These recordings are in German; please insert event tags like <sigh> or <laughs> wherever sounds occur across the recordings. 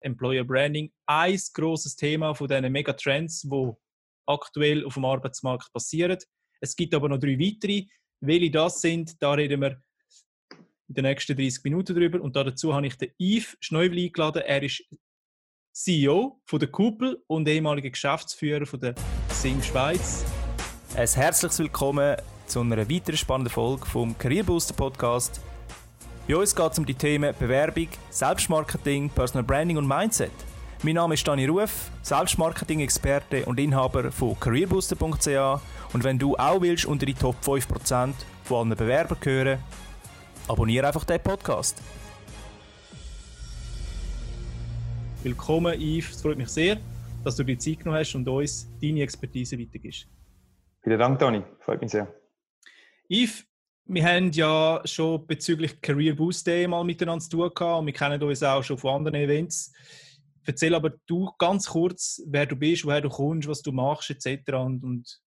Employer Branding. Ein grosses Thema von diesen Megatrends, die aktuell auf dem Arbeitsmarkt passieren. Es gibt aber noch drei weitere. Welche das sind, da reden wir in den nächsten 30 Minuten drüber. Und dazu habe ich den Yves Schneuvel eingeladen. Er ist CEO von der Kupel und ehemaliger Geschäftsführer von der Sing Schweiz. Ein herzliches Willkommen zu einer weiteren spannenden Folge vom Career Booster Podcast. Bei uns geht es um die Themen Bewerbung, Selbstmarketing, Personal Branding und Mindset. Mein Name ist Dani Ruf, Selbstmarketing-Experte und Inhaber von careerbooster.ch und wenn du auch willst unter die Top 5% von allen Bewerbern gehören, abonniere einfach den Podcast. Willkommen Yves, es freut mich sehr, dass du dir Zeit genommen hast und uns deine Expertise weitergibst. Vielen Dank, Dani, freut mich sehr. Yves, wir haben ja schon bezüglich Career Boost Day mal miteinander zu tun gehabt und wir kennen uns auch schon von anderen Events. Erzähl aber du ganz kurz, wer du bist, woher du kommst, was du machst etc. Und, und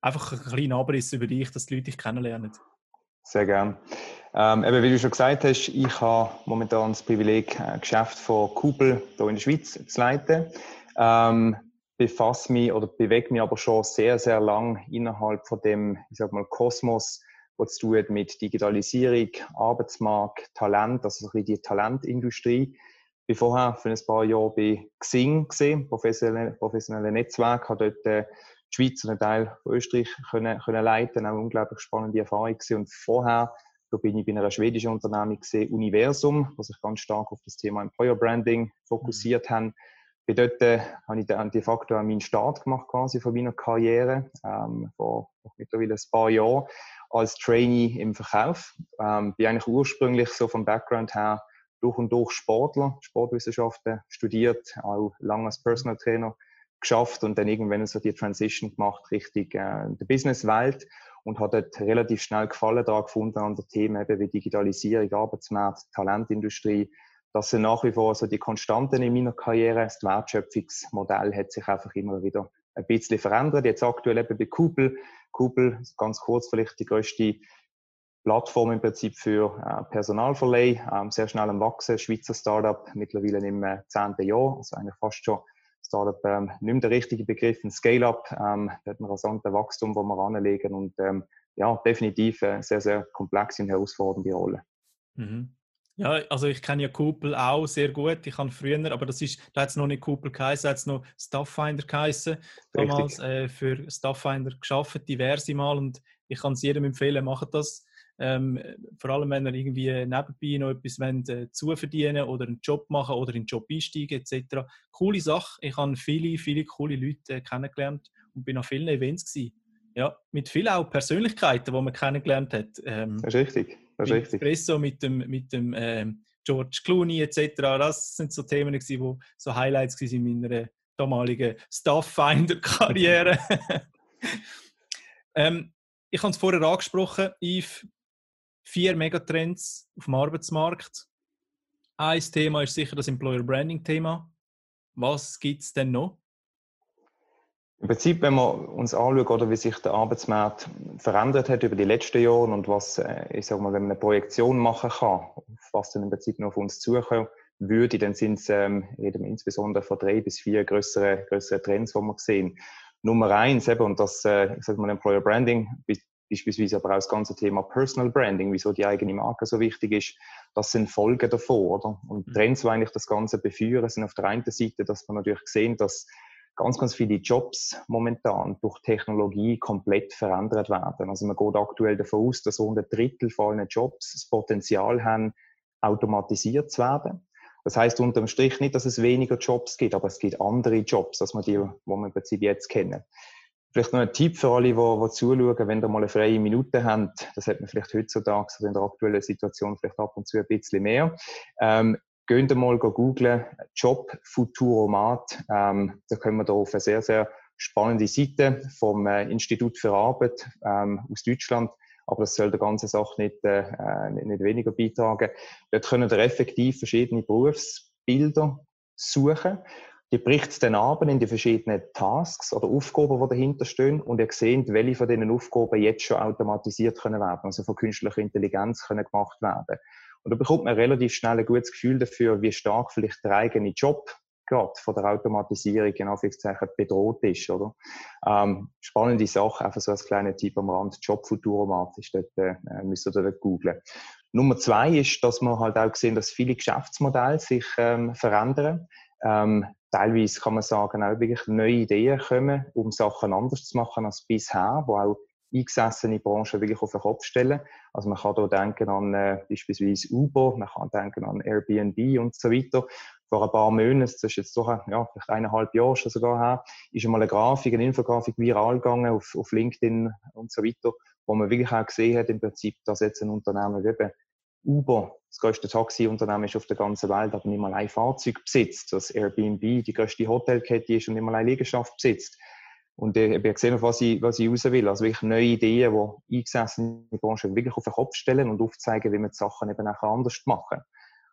einfach einen kleinen Abriss über dich, dass die Leute dich kennenlernen. Sehr gern. Ähm, eben, wie du schon gesagt hast, ich habe momentan das Privileg, ein Geschäft von Kupel hier in der Schweiz zu leiten. Ähm, befasse mich oder bewege mich aber schon sehr, sehr lang innerhalb von dem, ich sag mal, Kosmos was zu tun mit Digitalisierung, Arbeitsmarkt, Talent, also so die Talentindustrie. Ich war vorher für ein paar Jahre bei Xing gesehen, professionelle, professionelle Netzwerk, habe dort äh, die Schweiz und einen Teil von Österreich können, können leiten, eine unglaublich spannende Erfahrung gesehen. Und vorher da bin ich bei einer schwedischen Unternehmung gesehen, Universum, was sich ganz stark auf das Thema Employer Branding fokussiert mhm. haben. Bei dort äh, habe ich dann de facto meinen Start gemacht quasi von meiner Karriere ähm, vor mittlerweile ein paar Jahren als Trainee im Verkauf. Ähm, bin eigentlich ursprünglich so vom Background her durch und durch Sportler, Sportwissenschaften studiert, auch lange als Personal Trainer geschafft und dann irgendwann so die Transition gemacht Richtung äh, der Businesswelt und hat dort relativ schnell Gefallen daran gefunden an den Themen eben wie Digitalisierung, Arbeitsmarkt, Talentindustrie. Das sind nach wie vor so die Konstanten in meiner Karriere. Das Wertschöpfungsmodell hat sich einfach immer wieder ein bisschen verändert. Jetzt aktuell eben bei Kupel Google, ganz kurz vielleicht die größte Plattform im Prinzip für äh, Personalverleih, ähm, sehr schnell am Wachsen, Schweizer Startup, mittlerweile im zehnten Jahr, also eigentlich fast schon Startup ähm, nicht mehr der richtige Begriff, ein Scale-up, ähm, da hat ein rasantes Wachstum, wo wir anlegen und ähm, ja, definitiv eine sehr, sehr komplexe und herausfordernde Rolle. Mhm. Ja, also ich kenne ja Kupel auch sehr gut. Ich habe früher, aber das ist, da hat es noch nicht Kupel geheißen, da hat es noch Stafffinder geheißen. Damals äh, für Stafffinder geschafft, diverse Mal. Und ich kann es jedem empfehlen, macht das. Ähm, vor allem, wenn ihr irgendwie nebenbei noch etwas wollt, äh, zuverdienen oder einen Job machen oder in den Job einsteigen etc. Coole Sache. Ich habe viele, viele coole Leute äh, kennengelernt und bin an vielen Events gewesen. Ja, mit vielen auch Persönlichkeiten, die man kennengelernt hat. Ähm, das ist richtig. Das ist. Espresso mit dem, mit dem ähm, George Clooney etc. Das sind so Themen, die so Highlights in meiner damaligen Stafffinder-Karriere. <laughs> ähm, ich habe es vorher angesprochen, Yves, vier Megatrends auf dem Arbeitsmarkt. Ein Thema ist sicher das Employer Branding Thema. Was gibt es denn noch? Im Prinzip, wenn wir uns anschauen, oder wie sich der Arbeitsmarkt verändert hat über die letzten Jahre und was, äh, ich sag mal, wenn man eine Projektion machen kann, was dann im Prinzip noch auf uns zukommen würde, dann sind es ähm, wir insbesondere von drei bis vier größere, größere Trends, die wir sehen. Nummer eins, eben, und das, äh, ich sag mal, Employer Branding, beispielsweise aber auch das ganze Thema Personal Branding, wieso die eigene Marke so wichtig ist, das sind Folgen davon, oder? Und mhm. Trends, die eigentlich das Ganze beführen, sind auf der einen Seite, dass man natürlich sehen, dass ganz, ganz viele Jobs momentan durch Technologie komplett verändert werden. Also man geht aktuell davon aus, dass rund ein Drittel von allen Jobs das Potenzial haben, automatisiert zu werden. Das heißt unterm Strich nicht, dass es weniger Jobs gibt, aber es gibt andere Jobs, als man die, wo wir im Prinzip jetzt kennen. Vielleicht noch ein Tipp für alle, die, die zuschauen, wenn ihr mal eine freie Minute habt, das hat man vielleicht heutzutage in der aktuellen Situation vielleicht ab und zu ein bisschen mehr. Ähm, Geht mal googlen, Job Futuromat. Ähm, da können wir da auf eine sehr, sehr spannende Seite vom äh, Institut für Arbeit ähm, aus Deutschland. Aber das soll der ganzen Sache nicht, äh, äh nicht, weniger beitragen. Dort können wir effektiv verschiedene Berufsbilder suchen. Die bricht es dann ab in die verschiedenen Tasks oder Aufgaben, die dahinter stehen. Und ihr seht, welche von diesen Aufgaben jetzt schon automatisiert können werden, also von künstlicher Intelligenz können gemacht werden. Und da bekommt man relativ schnell ein gutes Gefühl dafür, wie stark vielleicht der eigene Job gerade von der Automatisierung in Anführungszeichen bedroht ist, oder? Ähm, spannende Sache, einfach so als kleiner Tipp am Rand, Jobfuturomat ist dort, äh, müsst ihr dort googlen. Nummer zwei ist, dass wir halt auch sehen, dass viele Geschäftsmodelle sich ähm, verändern. Ähm, teilweise kann man sagen, auch wirklich neue Ideen kommen, um Sachen anders zu machen als bisher, wo auch eingesessene Branchen wirklich auf den Kopf stellen. Also man kann hier denken an äh, beispielsweise Uber, man kann denken an Airbnb und so weiter. Vor ein paar Monaten, das ist jetzt doch ja, vielleicht eineinhalb Jahre schon sogar her, ist einmal eine Grafik, eine Infografik viral gegangen auf, auf LinkedIn und so weiter, wo man wirklich auch gesehen hat im Prinzip, dass jetzt ein Unternehmen wie eben Uber, das größte Taxiunternehmen ist auf der ganzen Welt, aber nicht mal ein Fahrzeug besitzt, dass Airbnb die größte Hotelkette ist und nicht mal eine Liegenschaft besitzt. Und ich habe gesehen, was ich, was ich raus will. Also wirklich neue Ideen, die eingesessene Branchen wirklich auf den Kopf stellen und aufzeigen, wie man die Sachen eben auch anders machen.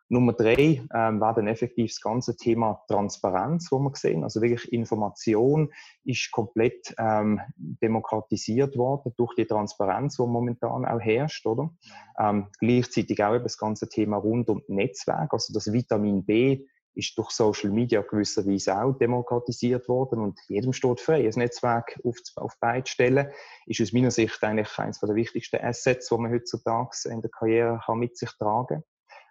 Nummer drei ähm, war dann effektiv das ganze Thema Transparenz, wo wir sehen. Also wirklich Information ist komplett ähm, demokratisiert worden durch die Transparenz, die momentan auch herrscht, oder? Ähm, gleichzeitig auch eben das ganze Thema rund um Netzwerk, also das Vitamin B ist durch Social Media gewisserweise auch demokratisiert worden und jedem steht frei, ein Netzwerk auf, auf beide Stellen. Ist aus meiner Sicht eigentlich eines der wichtigsten Assets, die man heutzutage in der Karriere kann mit sich tragen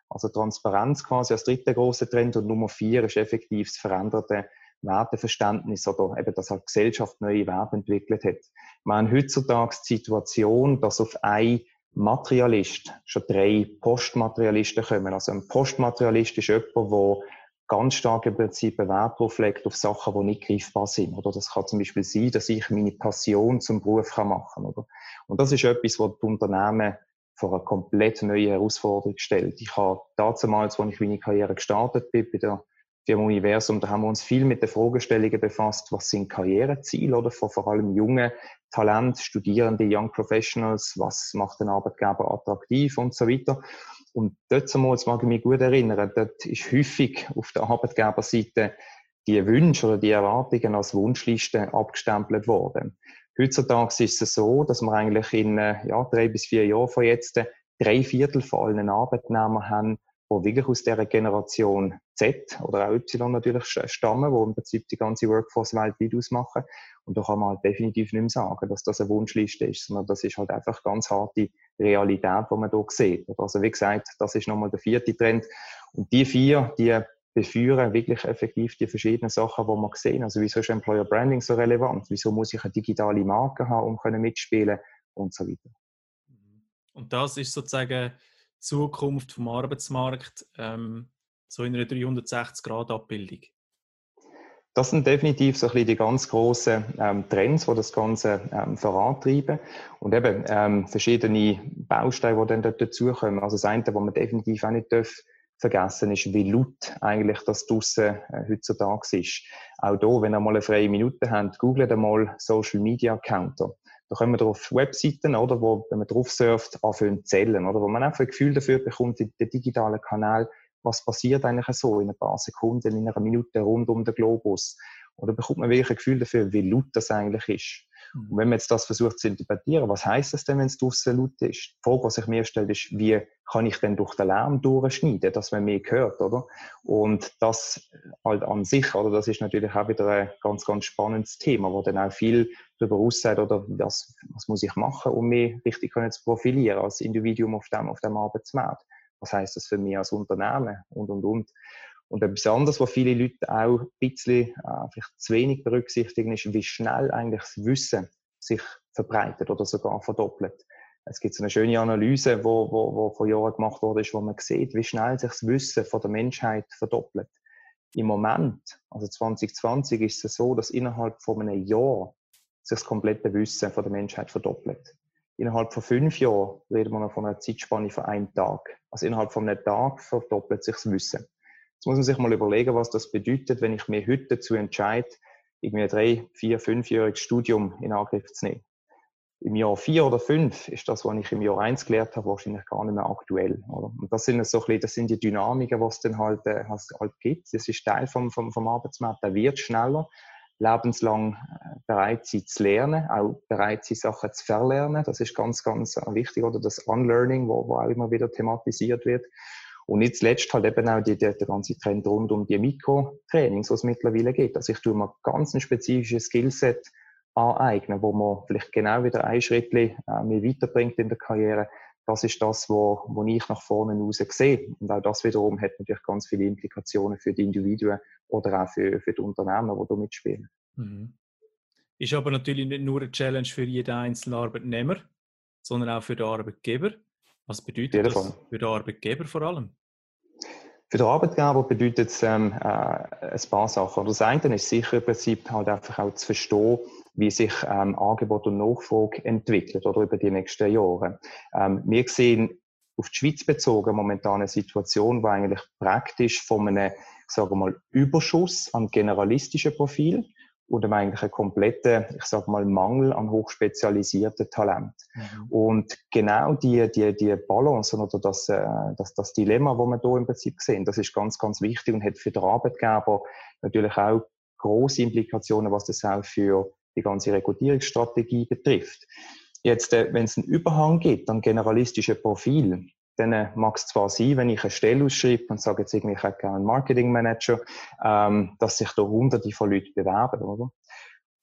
Also Transparenz quasi als dritter großer Trend und Nummer vier ist effektiv das veränderte Werteverständnis oder eben, dass halt Gesellschaft neue Werte entwickelt hat. Wir haben heutzutage die Situation, dass auf ein Materialist schon drei Postmaterialisten kommen. Also ein Postmaterialist ist jemand, der ganz stark im Prinzip einen auf Sachen, die nicht greifbar sind. Oder das kann zum Beispiel sein, dass ich meine Passion zum Beruf kann machen oder? Und das ist etwas, was die Unternehmen vor eine komplett neue Herausforderung stellt. Ich habe damals, als ich meine Karriere gestartet bin, bei der Firma Universum, da haben wir uns viel mit den Fragestellungen befasst, was sind Karriereziele oder von vor allem jungen Talent, Studierende, Young Professionals, was macht den Arbeitgeber attraktiv und so weiter. Und dort zumal, mag ich mich gut erinnern, dort ist häufig auf der Arbeitgeberseite die Wünsche oder die Erwartungen als Wunschliste abgestempelt worden. Heutzutage ist es so, dass wir eigentlich in äh, ja, drei bis vier Jahren von jetzt drei Viertel von allen Arbeitnehmern haben, die wirklich aus dieser Generation Z oder auch Y natürlich stammen, wo im Prinzip die ganze Workforce weltweit ausmachen. Und da kann man halt definitiv nicht mehr sagen, dass das eine Wunschliste ist, sondern das ist halt einfach ganz harte Realität, die man hier sieht. Also wie gesagt, das ist nochmal der vierte Trend. Und die vier, die beführen wirklich effektiv die verschiedenen Sachen, die wir sehen. Also wieso ist Employer Branding so relevant? Wieso muss ich eine digitale Marke haben, um können mitspielen und so weiter. Und das ist sozusagen Zukunft vom Arbeitsmarkt ähm, so in einer 360-Grad-Abbildung? Das sind definitiv so ein bisschen die ganz großen ähm, Trends, die das Ganze ähm, vorantreiben. Und eben ähm, verschiedene Bausteine, die dann dort dazukommen. Also das eine, was man definitiv auch nicht darf, vergessen ist, wie laut eigentlich das draussen äh, heutzutage ist. Auch hier, wenn ihr mal eine freie Minute habt, googelt einmal Social Media Counter. Da kommen wir auf Webseiten, oder, wo, wenn man drauf surft, anfangen zu zählen, oder, wo man einfach ein Gefühl dafür bekommt, den digitalen Kanal, was passiert eigentlich so in ein paar Sekunden, in einer Minute rund um den Globus. Oder bekommt man wirklich ein Gefühl dafür, wie laut das eigentlich ist. Und wenn man jetzt das versucht zu interpretieren, was heißt das denn, wenn es draußen laut ist? Die Frage, die sich mir stellt, ist, wie kann ich denn durch den Lärm durchschneiden, dass man mehr hört, oder? Und das halt an sich, oder? Das ist natürlich auch wieder ein ganz, ganz spannendes Thema, wo dann auch viel darüber aussagt, oder was, was muss ich machen, um mich richtig zu profilieren als Individuum auf dem, auf dem Arbeitsmarkt? Was heißt das für mich als Unternehmen? Und, und, und. Und etwas anderes, was viele Leute auch ein bisschen äh, vielleicht zu wenig berücksichtigen, ist, wie schnell eigentlich das Wissen sich verbreitet oder sogar verdoppelt. Es gibt so eine schöne Analyse, wo, wo, wo vor Jahren gemacht wurde, wo man sieht, wie schnell sich das Wissen von der Menschheit verdoppelt. Im Moment, also 2020, ist es so, dass innerhalb von einem Jahr sich das komplette Wissen von der Menschheit verdoppelt. Innerhalb von fünf Jahren reden wir noch von einer Zeitspanne von einem Tag. Also innerhalb von einem Tag verdoppelt sich das Wissen. Jetzt muss man sich mal überlegen, was das bedeutet, wenn ich mir heute dazu entscheide, irgendwie ein drei, vier, fünfjähriges Studium in Angriff zu nehmen. Im Jahr vier oder fünf ist das, was ich im Jahr eins gelernt habe, wahrscheinlich gar nicht mehr aktuell. Oder? Und das sind so ein bisschen, das sind die Dynamiken, die es dann halt, äh, halt gibt. Das ist Teil vom, vom, vom Arbeitsmarkt. Der wird schneller. Lebenslang äh, bereit sein zu lernen, auch bereit sein, Sachen zu verlernen. Das ist ganz, ganz wichtig. Oder das Unlearning, wo, wo auch immer wieder thematisiert wird. Und nicht zuletzt halt eben auch die, die, der ganze Trend rund um die Mikrotrainings, was es mittlerweile gibt. Also ich tue mir ganz ein spezifisches Skillset aneignen, wo man vielleicht genau wieder ein Schritt äh, mir weiterbringt in der Karriere. Das ist das, wo, wo ich nach vorne raus sehe. Und auch das wiederum hat natürlich ganz viele Implikationen für die Individuen oder auch für, für die Unternehmen, die da mitspielen. Mhm. Ist aber natürlich nicht nur eine Challenge für jeden einzelnen Arbeitnehmer, sondern auch für den Arbeitgeber. Was bedeutet das für den Arbeitgeber vor allem? Für den Arbeitgeber bedeutet es ähm, äh, ein paar Sachen. Das eine ist sicher im Prinzip halt einfach auch zu verstehen, wie sich ähm, Angebot und Nachfrage entwickelt oder über die nächsten Jahre. Ähm, wir sehen auf die Schweiz bezogen momentan eine Situation, wo eigentlich praktisch von einem, ich sage mal, Überschuss an generalistischen Profil oder eigentlich einen kompletten, ich sage mal, Mangel an hochspezialisierten Talent. Mhm. Und genau die, die, die Balance oder das, äh, das, das Dilemma, wo wir hier im Prinzip sehen, das ist ganz, ganz wichtig und hat für den Arbeitgeber natürlich auch große Implikationen, was das auch für die ganze Rekrutierungsstrategie betrifft. Jetzt, äh, wenn es einen Überhang gibt an generalistischen Profilen, dann mag es zwar sein, wenn ich eine Stelle ausschreibe und sage jetzt irgendwie, ich hätte gerne einen Marketingmanager, ähm, dass sich da hunderte von Leuten bewerben, oder?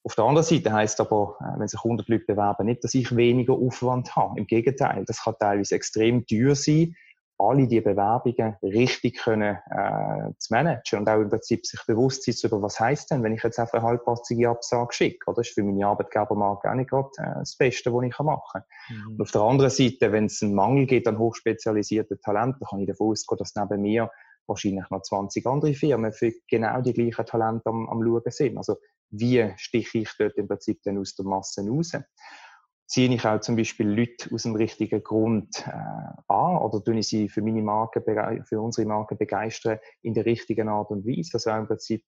Auf der anderen Seite heißt aber, äh, wenn sich 100 Leute bewerben, nicht, dass ich weniger Aufwand habe. Im Gegenteil, das kann teilweise extrem teuer sein, alle die Bewerbungen richtig können, äh, zu managen und auch im Prinzip sich bewusst sein über, was heißt denn, wenn ich jetzt einfach eine halbpassige Absage schicke. Oder? Das ist für meine Arbeitgebermarke auch nicht gerade äh, das Beste, was ich machen kann. Mhm. Und auf der anderen Seite, wenn es einen Mangel gibt an hochspezialisierten Talenten, kann ich davon ausgehen, dass neben mir wahrscheinlich noch 20 andere Firmen für genau die gleichen Talente am, am Schauen sind. Also wie stiche ich dort im Prinzip dann aus der Masse raus? Ziehe ich auch zum Beispiel Leute aus dem richtigen Grund äh, an oder tue ich sie für meine Marke, für unsere Marke begeistern in der richtigen Art und Weise. Also auch im Prinzip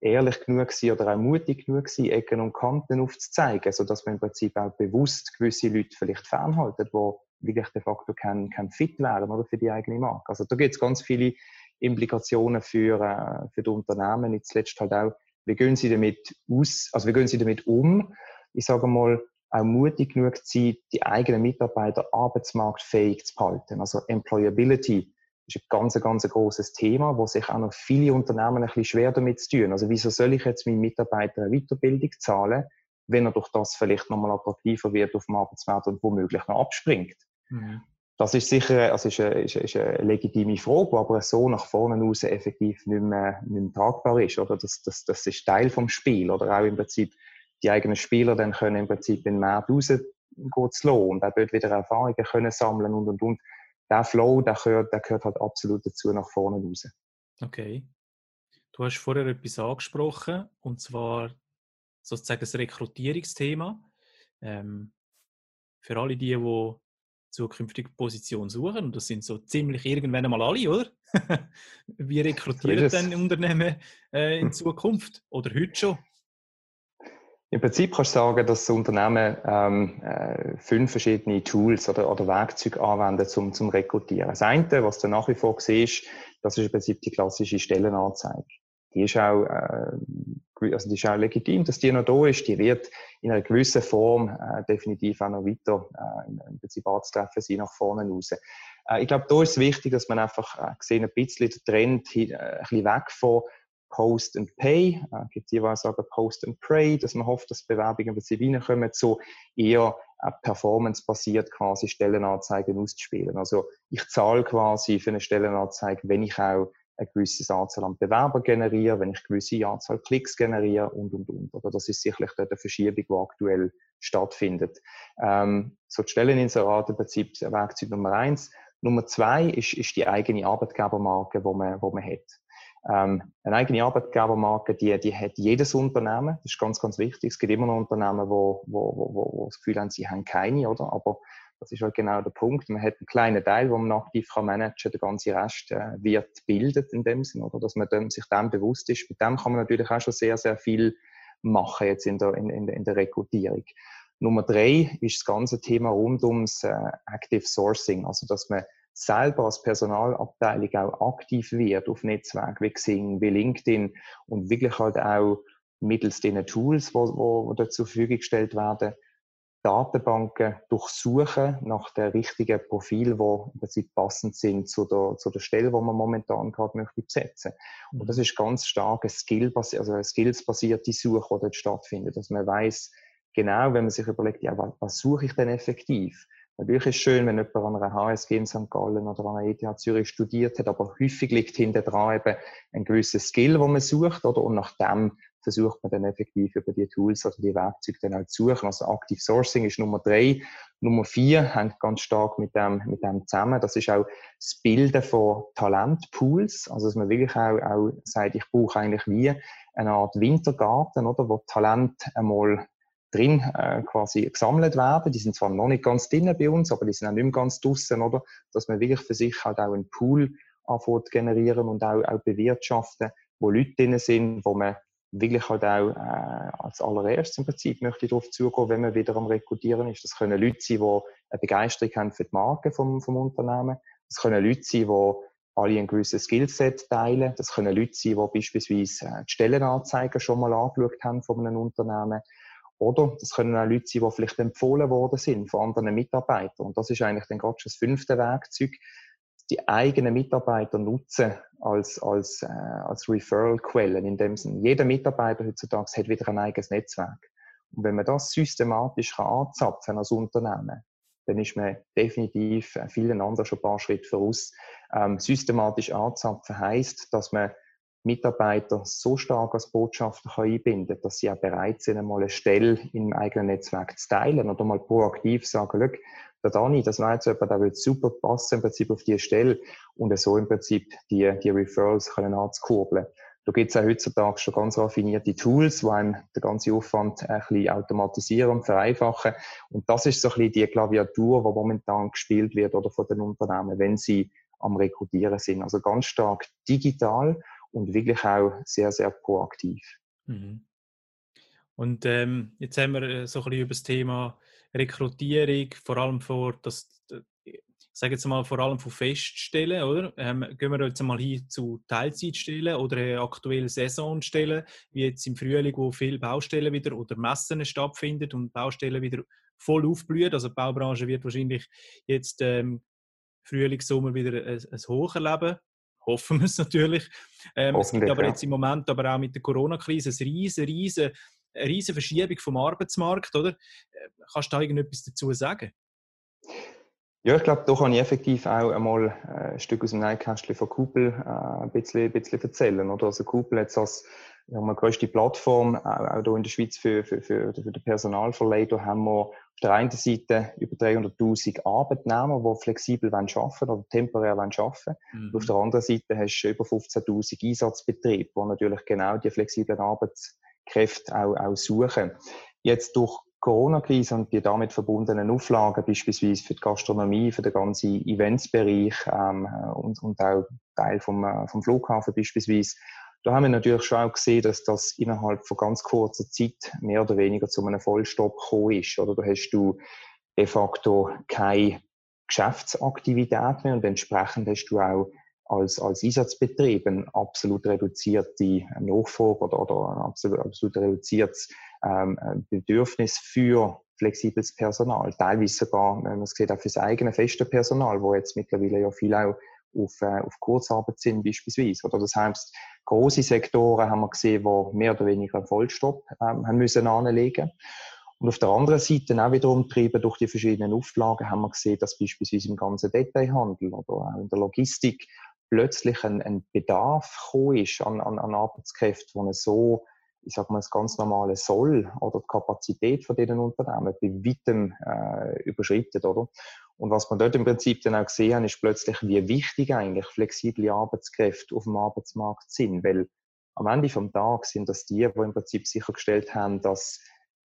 ehrlich genug sein oder auch mutig genug sein, Ecken und Kanten aufzuzeigen, sodass man im Prinzip auch bewusst gewisse Leute vielleicht fernhalten, die wirklich de facto kein, kein Fit wären oder für die eigene Marke. Also da gibt es ganz viele Implikationen für, äh, für die Unternehmen. Nicht zuletzt halt auch, wie gehen sie damit aus, also wie gehen sie damit um? Ich sage mal, auch mutig genug zu sein, die eigenen Mitarbeiter arbeitsmarktfähig zu behalten. Also Employability ist ein ganz, ganz großes Thema, wo sich auch noch viele Unternehmen ein bisschen schwer damit zu tun. Also wieso soll ich jetzt meinen Mitarbeitern eine Weiterbildung zahlen, wenn er durch das vielleicht nochmal attraktiver wird auf dem Arbeitsmarkt und womöglich noch abspringt? Mhm. Das ist sicher also ist eine, ist, ist eine legitime Frage, die aber so nach vorne raus effektiv nicht mehr, nicht mehr tragbar ist. Oder? Das, das, das ist Teil vom Spiel. Oder auch im Prinzip die eigenen Spieler dann können im Prinzip in den Markt rausgehen zu lassen und auch dort wieder Erfahrungen können sammeln und und und. Der Flow, der gehört, der gehört halt absolut dazu nach vorne raus. Okay. Du hast vorher etwas angesprochen und zwar sozusagen das Rekrutierungsthema. Ähm, für alle die, die zukünftige Position suchen, und das sind so ziemlich irgendwann einmal alle, oder? <laughs> Wie rekrutieren denn Unternehmen äh, in Zukunft oder heute schon? Im Prinzip kannst du sagen, dass das Unternehmen ähm, äh, fünf verschiedene Tools oder, oder Werkzeuge anwenden zum, zum Rekrutieren. Das eine, was du nach wie vor siehst, das ist im Prinzip die klassische Stellenanzeige. Die ist auch, äh, also die ist auch legitim, dass die noch da ist. Die wird in einer gewissen Form äh, definitiv auch noch weiter äh, im Prinzip anzutreffen sein, nach vorne raus. Äh, ich glaube, da ist es wichtig, dass man einfach äh, gesehen ein bisschen den Trend hin, äh, ein bisschen weg von Post and Pay, äh, gibt jeweils sagen Post and Pray, dass man hofft, dass Bewerbungen bei reinkommen, so eher äh, performance-basiert quasi Stellenanzeigen auszuspielen. Also ich zahle quasi für eine Stellenanzeige, wenn ich auch eine gewisse Anzahl an Bewerber generiere, wenn ich eine gewisse Anzahl Klicks generiere und, und, und. Oder das ist sicherlich eine Verschiebung, die aktuell stattfindet. Ähm, so die Stelleninserate im Prinzip Werkzeug Nummer eins. Nummer zwei ist, ist die eigene Arbeitgebermarke, die man, wo man hat. Ähm, eine eigene Arbeitgebermarke, die, die hat jedes Unternehmen. Das ist ganz, ganz wichtig. Es gibt immer noch Unternehmen, wo, wo, wo, wo das Gefühl haben, sie haben keine, oder? Aber das ist halt genau der Punkt. Man hat einen kleinen Teil, wo man aktiv kann managen Der ganze Rest äh, wird bildet in dem Sinn, oder? Dass man dem, sich dem bewusst ist. Mit dem kann man natürlich auch schon sehr, sehr viel machen jetzt in der, in, in, in der Rekrutierung. Nummer drei ist das ganze Thema rund ums äh, Active Sourcing. Also, dass man selber als Personalabteilung auch aktiv wird auf Netzwerken wie Xing, wie LinkedIn und wirklich halt auch mittels den Tools, die wo, wo dort zur Verfügung gestellt werden, Datenbanken durchsuchen nach der richtigen Profil, wo Prinzip passend sind zu der, zu der Stelle, wo man momentan gerade möchte besetzen. Und das mhm. ist ganz stark eine Skill also eine skillsbasierte Suche, die dort stattfindet, dass man weiß genau, wenn man sich überlegt, ja, was, was suche ich denn effektiv? Natürlich ist es schön, wenn jemand an einer HSG in St. Gallen oder an einer ETH Zürich studiert hat, aber häufig liegt hinter dran eben ein gewisser Skill, den man sucht, oder? Und nach dem versucht man dann effektiv über die Tools oder die Werkzeuge dann halt zu suchen. Also Active Sourcing ist Nummer drei. Nummer vier hängt ganz stark mit dem, mit dem zusammen. Das ist auch das Bilden von Talentpools. Also, dass man wirklich auch, auch sagt, ich brauche eigentlich wie eine Art Wintergarten, oder? Wo Talent einmal drin äh, quasi gesammelt werden. Die sind zwar noch nicht ganz drinnen bei uns, aber die sind auch nicht mehr ganz draussen, oder? Dass man wirklich für sich halt auch einen Pool anfängt generieren und auch, auch bewirtschaften, wo Leute drin sind, wo man wirklich halt auch äh, als allererstes im Prinzip möchte ich darauf zugehen, wenn man wieder am Rekrutieren ist. Das können Leute sein, die eine Begeisterung haben für die Marke vom, vom Unternehmen. Das können Leute sein, die alle ein gewisses Skillset teilen. Das können Leute sein, die beispielsweise äh, die Stellenanzeigen schon mal angeschaut haben von einem Unternehmen. Oder das können auch Leute sein, die vielleicht empfohlen worden sind von anderen Mitarbeitern. Und das ist eigentlich dann gerade schon das fünfte Werkzeug, die eigenen Mitarbeiter nutzen als, als, äh, als Referral-Quellen. In dem Sinne, jeder Mitarbeiter heutzutage hat wieder ein eigenes Netzwerk. Und wenn man das systematisch kann anzapfen als Unternehmen, dann ist man definitiv vielen anderen schon ein paar Schritte voraus. Ähm, systematisch anzapfen heisst, dass man Mitarbeiter so stark als Botschafter einbinden dass sie auch bereit sind, einmal eine Stelle im eigenen Netzwerk zu teilen oder mal proaktiv sagen, schau, der Dani, das war jetzt jemand, der will super passen im Prinzip auf die Stelle und so im Prinzip die, die Referrals können anzukurbeln. Da gibt es auch heutzutage schon ganz raffinierte Tools, die einem den ganzen Aufwand ein bisschen automatisieren und vereinfachen. Und das ist so ein bisschen die Klaviatur, die momentan gespielt wird oder von den Unternehmen, wenn sie am Rekrutieren sind. Also ganz stark digital und wirklich auch sehr, sehr proaktiv. Mhm. Und ähm, jetzt haben wir äh, so ein bisschen über das Thema Rekrutierung, vor allem vor das, ich sage jetzt mal vor allem von Feststellen, oder? Ähm, gehen wir jetzt mal hin zu Teilzeitstellen oder äh, aktuell Saisonstellen, wie jetzt im Frühling, wo viele Baustellen wieder oder Messen stattfinden und Baustellen wieder voll aufblühen. Also die Baubranche wird wahrscheinlich jetzt ähm, Frühling, Sommer wieder ein, ein Hoch erleben hoffen wir es natürlich. Ähm, es gibt aber jetzt im Moment aber auch mit der Corona-Krise eine riesen, riesen, riesen Verschiebung vom Arbeitsmarkt, oder? Äh, kannst du da irgendetwas dazu sagen? Ja, ich glaube, da kann ich effektiv auch einmal äh, ein Stück aus dem Neinkästchen von Kupel äh, ein, bisschen, ein bisschen erzählen. Oder? Also Kupel jetzt als die größte Plattform, auch, auch hier in der Schweiz für, für, für, für den Personalverleih, da haben wir auf der einen Seite über 300'000 Arbeitnehmer, die flexibel arbeiten wollen oder temporär arbeiten wollen. Mhm. Und auf der anderen Seite hast du über 15'000 Einsatzbetriebe, die natürlich genau die flexiblen Arbeitskräfte auch, auch suchen. Jetzt durch Corona-Krise und die damit verbundenen Auflagen, beispielsweise für die Gastronomie, für den ganzen Eventsbereich ähm, und, und auch Teil vom, äh, vom Flughafen beispielsweise, da haben wir natürlich schon auch gesehen, dass das innerhalb von ganz kurzer Zeit mehr oder weniger zu einem Vollstopp gekommen ist. Oder da hast du de facto keine Geschäftsaktivität mehr und entsprechend hast du auch als, als Einsatzbetrieb ein absolut reduziertes Nachfrage oder, oder ein absolut, absolut reduziertes ähm, Bedürfnis für flexibles Personal. Teilweise sogar, wenn man es sieht, auch für das eigene feste Personal, wo jetzt mittlerweile ja viel auch auf, äh, auf Kurzarbeit sind beispielsweise. Oder das heißt, große Sektoren haben wir gesehen, die mehr oder weniger einen Vollstopp ähm, haben müssen anlegen. Und auf der anderen Seite, auch wiederum getrieben durch die verschiedenen Auflagen, haben wir gesehen, dass beispielsweise im ganzen Detailhandel oder auch in der Logistik plötzlich ein, ein Bedarf ist an, an, an Arbeitskräften, die so ich sage mal, das ganz normale Soll oder die Kapazität von diesen Unternehmen bei weitem äh, überschritten, oder? Und was man dort im Prinzip dann auch gesehen haben, ist plötzlich, wie wichtig eigentlich flexible Arbeitskräfte auf dem Arbeitsmarkt sind, weil am Ende vom Tag sind das die, die im Prinzip sichergestellt haben, dass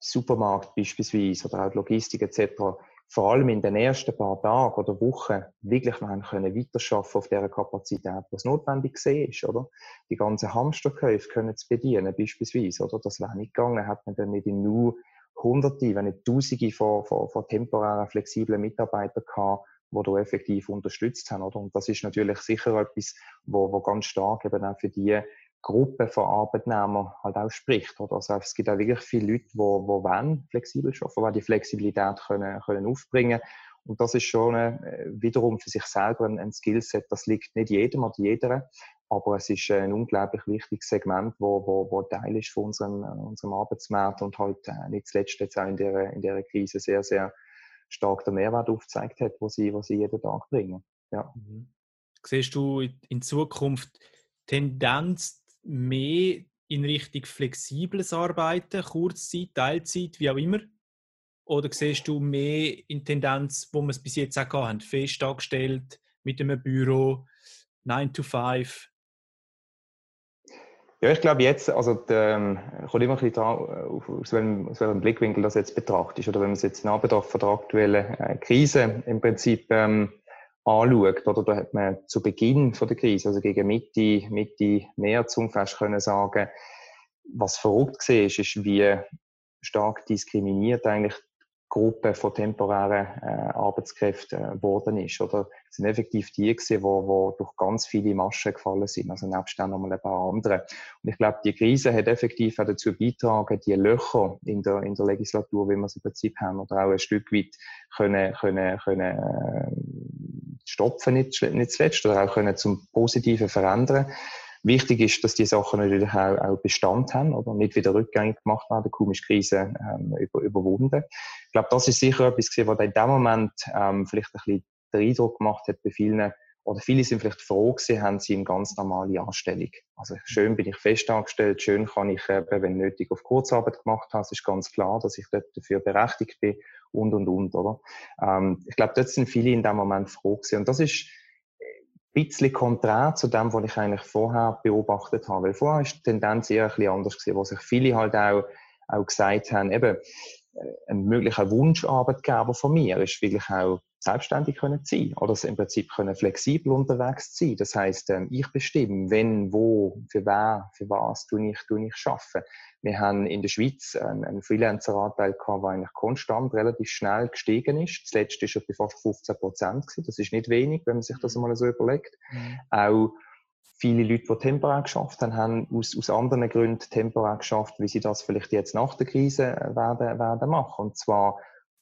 Supermarkt beispielsweise oder auch Logistik etc vor allem in den ersten paar Tagen oder Wochen wirklich noch können weiterschaffen auf dieser Kapazität, was notwendig ist, oder? Die ganzen Hamsterkäufe können zu bedienen, beispielsweise, oder? Das wäre nicht gegangen, hat man dann nicht in nur Hunderte, wenn nicht Tausende von, von, von temporären, flexiblen Mitarbeitern gehabt, die da effektiv unterstützt haben, oder? Und das ist natürlich sicher etwas, wo, wo ganz stark eben auch für die Gruppe von Arbeitnehmern halt auch spricht. Oder? Also es gibt auch wirklich viele Leute, die, die wollen flexibel arbeiten, die die Flexibilität können, können aufbringen und das ist schon äh, wiederum für sich selber ein, ein Skillset. Das liegt nicht jedem oder jeder, aber es ist ein unglaublich wichtiges Segment, wo, wo, wo Teil ist von unserem, unserem Arbeitsmarkt und halt äh, nicht zuletzt jetzt auch in der, in der Krise sehr, sehr stark den Mehrwert aufgezeigt hat, wo sie, wo sie jeden Tag bringen. Ja. Mhm. Siehst du in Zukunft Tendenz mehr in Richtung flexibles Arbeiten, Kurzzeit, Teilzeit, wie auch immer? Oder siehst du mehr in Tendenz, wo wir es bis jetzt auch haben, fest angestellt, mit einem Büro, 9 to 5? Ja, ich glaube jetzt, also der, ähm, kommt immer ein bisschen dran, aus welchem, aus welchem Blickwinkel das jetzt betrachtet oder wenn man es jetzt in Anbetracht von der aktuellen äh, Krise im Prinzip ähm, anschaut, oder? Da hat man zu Beginn von der Krise, also gegen Mitte, Mitte März fast können sagen, was verrückt war, ist, ist, wie stark diskriminiert eigentlich Gruppe von temporären äh, Arbeitskräften äh, ist. Oder es sind effektiv die gewesen, wo durch ganz viele Maschen gefallen sind. Also nebst dann nochmal ein paar andere. Und ich glaube, die Krise hat effektiv auch dazu beigetragen, die Löcher in der, in der Legislatur, wie wir sie im Prinzip haben, oder auch ein Stück weit können, können, können äh, stopfen, nicht, nicht zuletzt, oder auch können zum Positiven verändern. Wichtig ist, dass die Sachen natürlich auch, auch Bestand haben oder nicht wieder rückgängig gemacht werden. Die Krise ähm, über, überwunden. Ich glaube, das ist sicher etwas, was in dem Moment ähm, vielleicht ein bisschen den Eindruck gemacht hat bei vielen, oder viele sind vielleicht froh gewesen, haben sie eine ganz normale Anstellung. Also schön bin ich fest angestellt, schön kann ich, eben, wenn nötig, auf Kurzarbeit gemacht haben. Es ist ganz klar, dass ich dort dafür berechtigt bin und, und, und, oder? Ähm, ich glaube, dort sind viele in dem Moment froh gewesen. Und das ist, bisschen konträr zu dem, was ich eigentlich vorher beobachtet habe. Weil vorher ist die Tendenz eher ein bisschen anders gewesen, wo sich viele halt auch, auch gesagt haben, eben, ein möglicher Wunscharbeitgeber von mir ist wirklich auch selbstständig können sein oder im Prinzip können flexibel unterwegs sein. Das heißt, ähm, ich bestimme, wenn, wo, für wer, für was tue ich, tue ich arbeiten. Wir haben in der Schweiz einen Freelancer-Anteil gehabt, der eigentlich konstant relativ schnell gestiegen ist. Zuletzt ist er bei fast 15 Prozent Das ist nicht wenig, wenn man sich das einmal so überlegt. Mhm. Auch viele Leute, die temporär geschafft haben, haben aus, aus anderen Gründen temporär geschafft, wie sie das vielleicht jetzt nach der Krise äh, werden, werden machen. Und zwar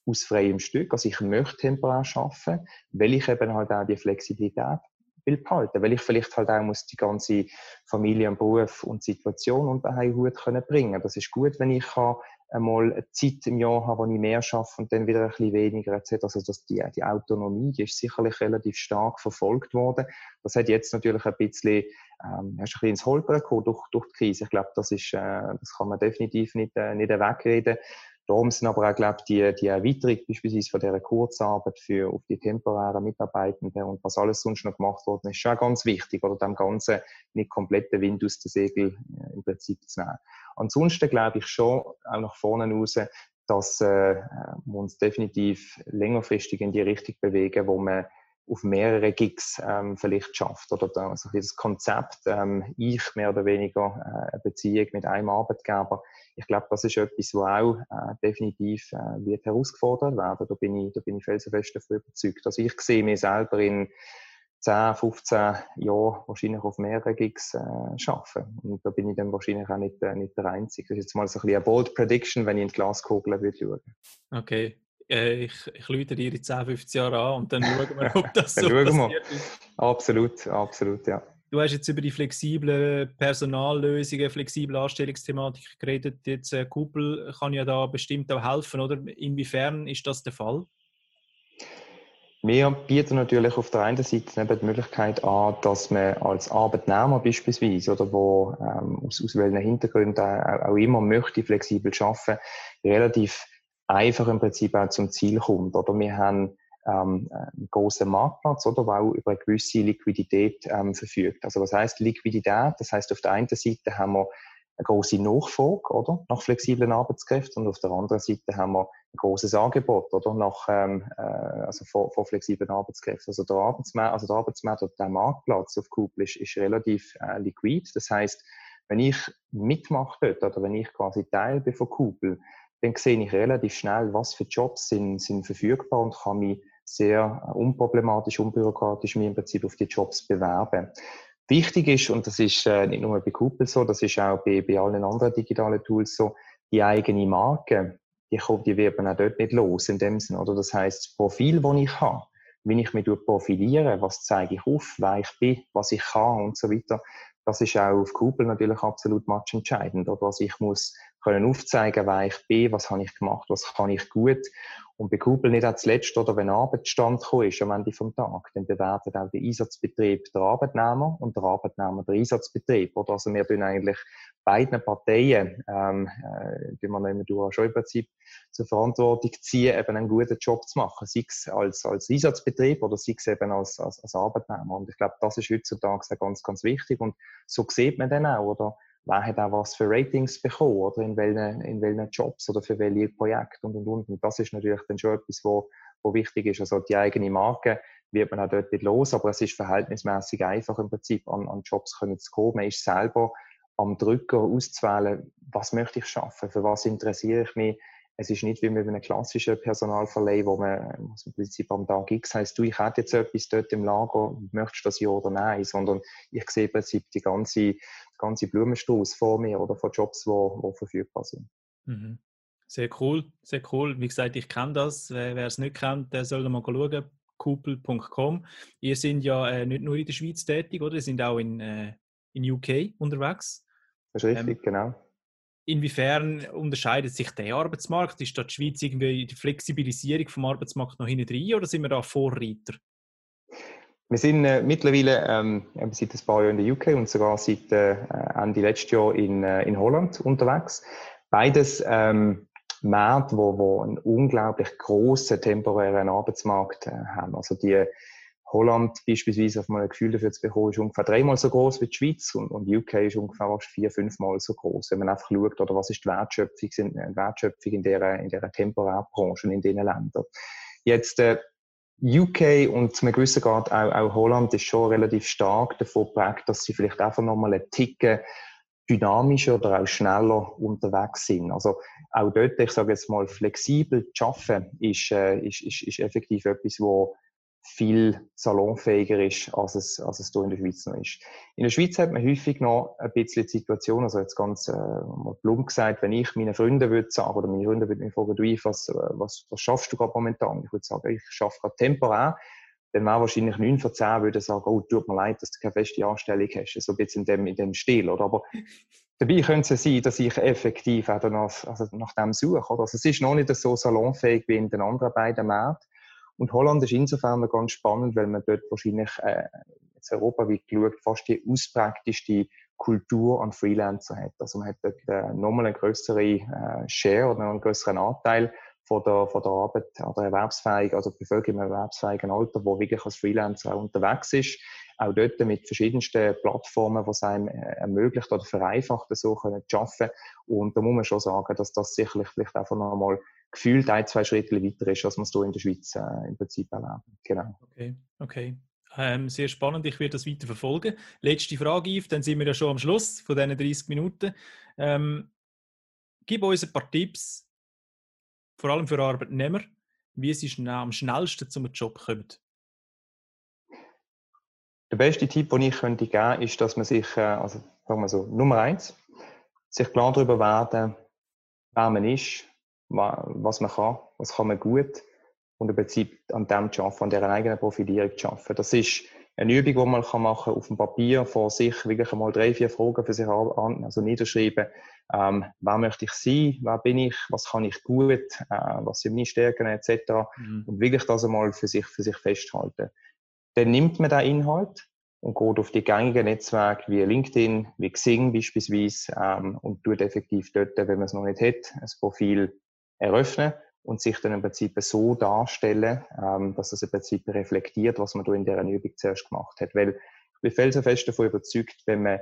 aus freiem Stück. Also ich möchte temporär arbeiten, weil ich eben halt auch die Flexibilität will behalten, weil ich vielleicht halt auch muss die ganze Familie und Beruf und Situation unter einen Hut können bringen. Das ist gut, wenn ich kann einmal eine Zeit im Jahr habe, wo ich mehr schaffe und dann wieder ein bisschen weniger etc. Also dass die, die Autonomie, die ist sicherlich relativ stark verfolgt worden. Das hat jetzt natürlich ein bisschen, ähm, ein bisschen ins Holpern gekommen durch, durch die Krise. Ich glaube, das ist, äh, das kann man definitiv nicht, äh, nicht wegreden. Darum sind aber auch, glaube ich, die, die Erweiterung beispielsweise von dieser Kurzarbeit für auf die temporären Mitarbeitenden und was alles sonst noch gemacht worden ist, schon ganz wichtig, oder dem Ganzen nicht komplett den Wind aus den Segel äh, im Prinzip zu nehmen. Ansonsten glaube ich schon, auch nach vorne raus, dass äh, wir uns definitiv längerfristig in die Richtung bewegen, wo man auf mehrere Gigs ähm, vielleicht schafft. Oder also das Konzept, ähm, ich mehr oder weniger äh, eine Beziehung mit einem Arbeitgeber, ich glaube, das ist etwas, was auch äh, definitiv äh, wird herausgefordert werden. Da bin ich, da bin ich felsenfest davon überzeugt. Also ich sehe mich selber in 10, 15 Jahren wahrscheinlich auf mehreren Gigs äh, arbeiten. Und da bin ich dann wahrscheinlich auch nicht, äh, nicht der Einzige. Das ist jetzt mal so ein bisschen eine bold Prediction, wenn ich in die Glaskugel würde schauen. Okay. Äh, ich, ich lüte dir in 10, 15 Jahren an und dann schauen wir, <laughs> ob das so passiert ist. Absolut, absolut, ja. Du hast jetzt über die flexiblen Personallösungen, flexible Anstellungsthematik geredet. Jetzt äh, Kuppel kann ja da bestimmt auch helfen, oder? Inwiefern ist das der Fall? Wir bieten natürlich auf der einen Seite die Möglichkeit an, dass man als Arbeitnehmer beispielsweise oder wo ähm, aus, aus welchen Hintergründen auch, auch immer möchte flexibel arbeiten, relativ einfach im Prinzip auch zum Ziel kommt. Oder wir haben ähm, einen großen Marktplatz, oder, der auch über eine gewisse Liquidität ähm, verfügt. Also was heißt Liquidität? Das heißt, auf der einen Seite haben wir eine große Nachfrage oder, nach flexiblen Arbeitskräften und auf der anderen Seite haben wir ein großes Angebot oder, nach, ähm, äh, also von, von flexiblen Arbeitskräften. Also der Arbeitsmarkt, also der Arbeitsmarkt oder der Marktplatz auf Kuppel ist, ist relativ äh, liquid. Das heißt, wenn ich mitmache dort oder wenn ich quasi Teil bin von Kuppel, dann sehe ich relativ schnell, was für Jobs sind, sind verfügbar und kann mich sehr unproblematisch, unbürokratisch mich im Prinzip auf die Jobs bewerben. Wichtig ist, und das ist äh, nicht nur bei Couples so, das ist auch bei, bei allen anderen digitalen Tools so, die eigene Marke, die, kommt, die wird man auch dort nicht los in dem Sinn. Oder das heißt, das Profil, das ich habe, wie ich mich profiliere, was zeige ich auf, wer ich bin, was ich kann und so weiter, das ist auch auf Google natürlich absolut entscheidend. Oder was ich muss können aufzeigen, wer ich bin, was habe ich gemacht, was kann ich gut. Und bei Google nicht als letztes, oder wenn Arbeitsstand ist am Ende vom Tag, dann bewertet auch der Einsatzbetrieb der Arbeitnehmer und der Arbeitnehmer der Einsatzbetrieb. Oder also wir tun eigentlich beiden Parteien, ähm, äh, die man immer durch schon im Prinzip zur Verantwortung ziehen, eben einen guten Job zu machen, sei es als, als Einsatzbetrieb oder sei es eben als, als, als Arbeitnehmer. Und ich glaube, das ist heutzutage ganz, ganz wichtig. Und so sieht man dann auch, oder? Wer hat auch was für Ratings bekommen oder in welchen, in welchen Jobs oder für welche Projekte und und und. Und das ist natürlich dann schon etwas, wo, wo wichtig ist. Also die eigene Marke wird man auch dort nicht los, aber es ist verhältnismäßig einfach im Prinzip an, an Jobs können zu kommen. Man ist selber am Drücker auszuwählen, was möchte ich schaffen, für was interessiere ich mich, es ist nicht wie mit einem klassischen Personalverleih, wo man also im Prinzip am Tag X heißt, du, ich hätte jetzt etwas dort im Lager, möchtest du das ja oder nein, sondern ich sehe im Prinzip die ganze, ganze Blumenstrauß vor mir oder von Jobs, die wo, wo verfügbar sind. Mhm. Sehr cool, sehr cool. Wie gesagt, ich kenne das. Wer, es nicht kennt, der soll mal schauen. Kupel.com. Ihr seid ja äh, nicht nur in der Schweiz tätig, oder? Ihr seid auch in, äh, in UK unterwegs. Das ist richtig, ähm, genau. Inwiefern unterscheidet sich der Arbeitsmarkt? Ist da die Schweiz irgendwie die Flexibilisierung vom Arbeitsmarkt noch hinten drin oder sind wir da Vorreiter? Wir sind äh, mittlerweile ähm, seit ein paar Jahren in der UK und sogar seit äh, Ende letzten Jahr in, äh, in Holland unterwegs. Beides ähm, Märkte, wo, wo einen unglaublich großen temporären Arbeitsmarkt äh, haben. Also die Holland beispielsweise, auf mal ein Gefühl dafür zu bekommen, ist ungefähr dreimal so groß wie die Schweiz und, und UK ist ungefähr fast vier, fünfmal so groß. Wenn man einfach schaut, oder was ist die Wertschöpfung, sind, äh, Wertschöpfung in dieser, in dieser Temporärbranche in diesen Ländern. Jetzt, äh, UK und zu einem gewissen Grad auch, auch Holland ist schon relativ stark davon geprägt, dass sie vielleicht einfach nochmal einen Ticken dynamischer oder auch schneller unterwegs sind. Also auch dort, ich sage jetzt mal, flexibel zu arbeiten, ist, äh, ist, ist, ist effektiv etwas, wo viel salonfähiger ist, als es, als es hier in der Schweiz noch ist. In der Schweiz hat man häufig noch ein bisschen die Situation, also jetzt ganz äh, mal plump gesagt, wenn ich meinen Freunden würde sagen, oder meine Freunde würden mich fragen, du, was, was, was schaffst du gerade momentan? Ich würde sagen, ich schaffe gerade temporär. Dann wäre wahrscheinlich 9 von 10 würde sagen, oh, tut mir leid, dass du keine feste Anstellung hast. So ein bisschen in dem, in dem Stil, oder? Aber <laughs> dabei könnte es sein, dass ich effektiv auch danach, also nach dem suche, oder? Also es ist noch nicht so salonfähig wie in den anderen beiden Märkten. Und Holland ist insofern ganz spannend, weil man dort wahrscheinlich äh, jetzt europaweit geschaut, fast die ausprägteste Kultur an Freelancer hat. Also man hat dort äh, nochmal einen größeren äh, Share oder einen größeren Anteil von der, von der Arbeit an der Erwerbsfähigen, also Bevölkerung im erwerbsfähigen Alter, wo wirklich als Freelancer auch unterwegs ist. Auch dort mit verschiedensten Plattformen, es einem äh, ermöglicht oder vereinfacht, so können zu arbeiten. Und da muss man schon sagen, dass das sicherlich vielleicht einfach nochmal gefühlt ein, zwei Schritte weiter ist, als man es hier in der Schweiz äh, im Prinzip erleben. Genau. Okay, okay. Ähm, sehr spannend, ich werde das weiter verfolgen. Letzte Frage, Yves, dann sind wir ja schon am Schluss von diesen 30 Minuten. Ähm, gib uns ein paar Tipps, vor allem für Arbeitnehmer, wie sie am schnellsten zum Job kommen. Der beste Tipp, den ich könnte geben könnte, ist, dass man sich, äh, also sagen wir so, Nummer eins, sich klar darüber werden, wer man ist, was man kann, was kann man gut und im Prinzip an dem zu arbeiten, an dieser eigenen Profilierung zu arbeiten. Das ist eine Übung, die man kann machen auf dem Papier vor sich wirklich einmal drei, vier Fragen für sich an, also niederschreiben. Ähm, wer möchte ich sein? Wer bin ich? Was kann ich gut? Äh, was sind meine Stärken etc. Mhm. Und wirklich das einmal für sich, für sich festhalten. Dann nimmt man den Inhalt und geht auf die gängigen Netzwerke wie LinkedIn, wie Xing beispielsweise ähm, und tut effektiv dort, wenn man es noch nicht hat, ein Profil eröffnen und sich dann im Prinzip so darstellen, ähm, dass es im Prinzip reflektiert, was man da in dieser Übung zuerst gemacht hat. Weil ich bin felsenfest davon überzeugt, wenn man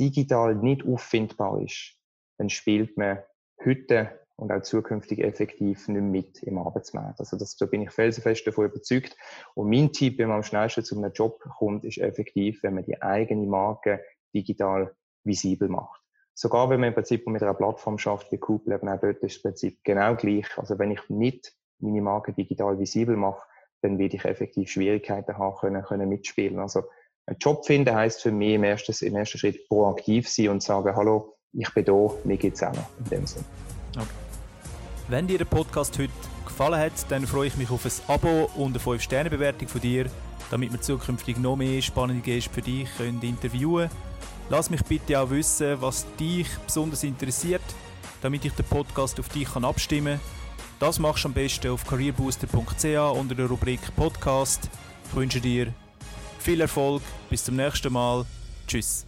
digital nicht auffindbar ist, dann spielt man heute und auch zukünftig effektiv nicht mit im Arbeitsmarkt. Also das, da bin ich felsenfest davon überzeugt. Und mein Tipp, wenn man am schnellsten zu einem Job kommt, ist effektiv, wenn man die eigene Marke digital visibel macht. Sogar wenn man im Prinzip mit einer Plattform schafft wie Couple, eben auch dort ist das Prinzip genau gleich. Also wenn ich nicht meine Marke digital visibel mache, dann werde ich effektiv Schwierigkeiten haben können, können mitspielen. Also Ein Job finden heisst für mich im ersten, im ersten Schritt proaktiv sein und sagen, hallo, ich bin da, mir geht es auch noch in dem Sinn. Okay. Wenn dir der Podcast heute gefallen hat, dann freue ich mich auf ein Abo und eine 5-Sterne-Bewertung von dir, damit wir zukünftig noch mehr spannende Gäste für dich können interviewen können. Lass mich bitte auch wissen, was dich besonders interessiert, damit ich den Podcast auf dich abstimmen kann. Das machst du am besten auf careerbooster.ch unter der Rubrik Podcast. Ich wünsche dir viel Erfolg, bis zum nächsten Mal. Tschüss.